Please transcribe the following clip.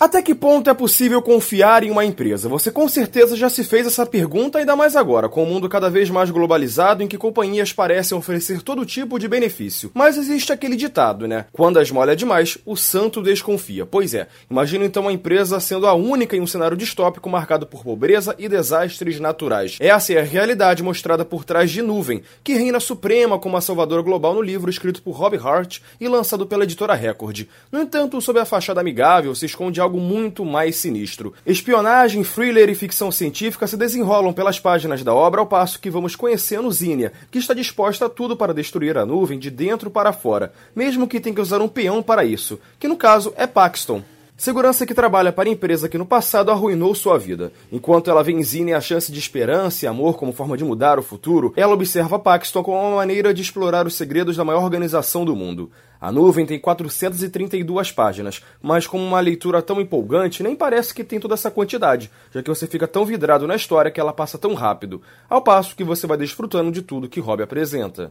Até que ponto é possível confiar em uma empresa? Você com certeza já se fez essa pergunta, ainda mais agora, com o mundo cada vez mais globalizado em que companhias parecem oferecer todo tipo de benefício. Mas existe aquele ditado, né? Quando a esmola é demais, o santo desconfia. Pois é, imagina então uma empresa sendo a única em um cenário distópico marcado por pobreza e desastres naturais. Essa é a realidade mostrada por trás de Nuvem, que reina suprema como a salvadora global no livro escrito por Rob Hart e lançado pela editora Record. No entanto, sob a fachada amigável se esconde algo algo muito mais sinistro. Espionagem, thriller e ficção científica se desenrolam pelas páginas da obra ao passo que vamos conhecendo Zinnia, que está disposta a tudo para destruir a nuvem de dentro para fora, mesmo que tenha que usar um peão para isso, que no caso é Paxton. Segurança que trabalha para a empresa que no passado arruinou sua vida. Enquanto ela vê em Zine a chance de esperança e amor como forma de mudar o futuro, ela observa Paxton como uma maneira de explorar os segredos da maior organização do mundo. A nuvem tem 432 páginas, mas com uma leitura tão empolgante, nem parece que tem toda essa quantidade, já que você fica tão vidrado na história que ela passa tão rápido, ao passo que você vai desfrutando de tudo que Rob apresenta.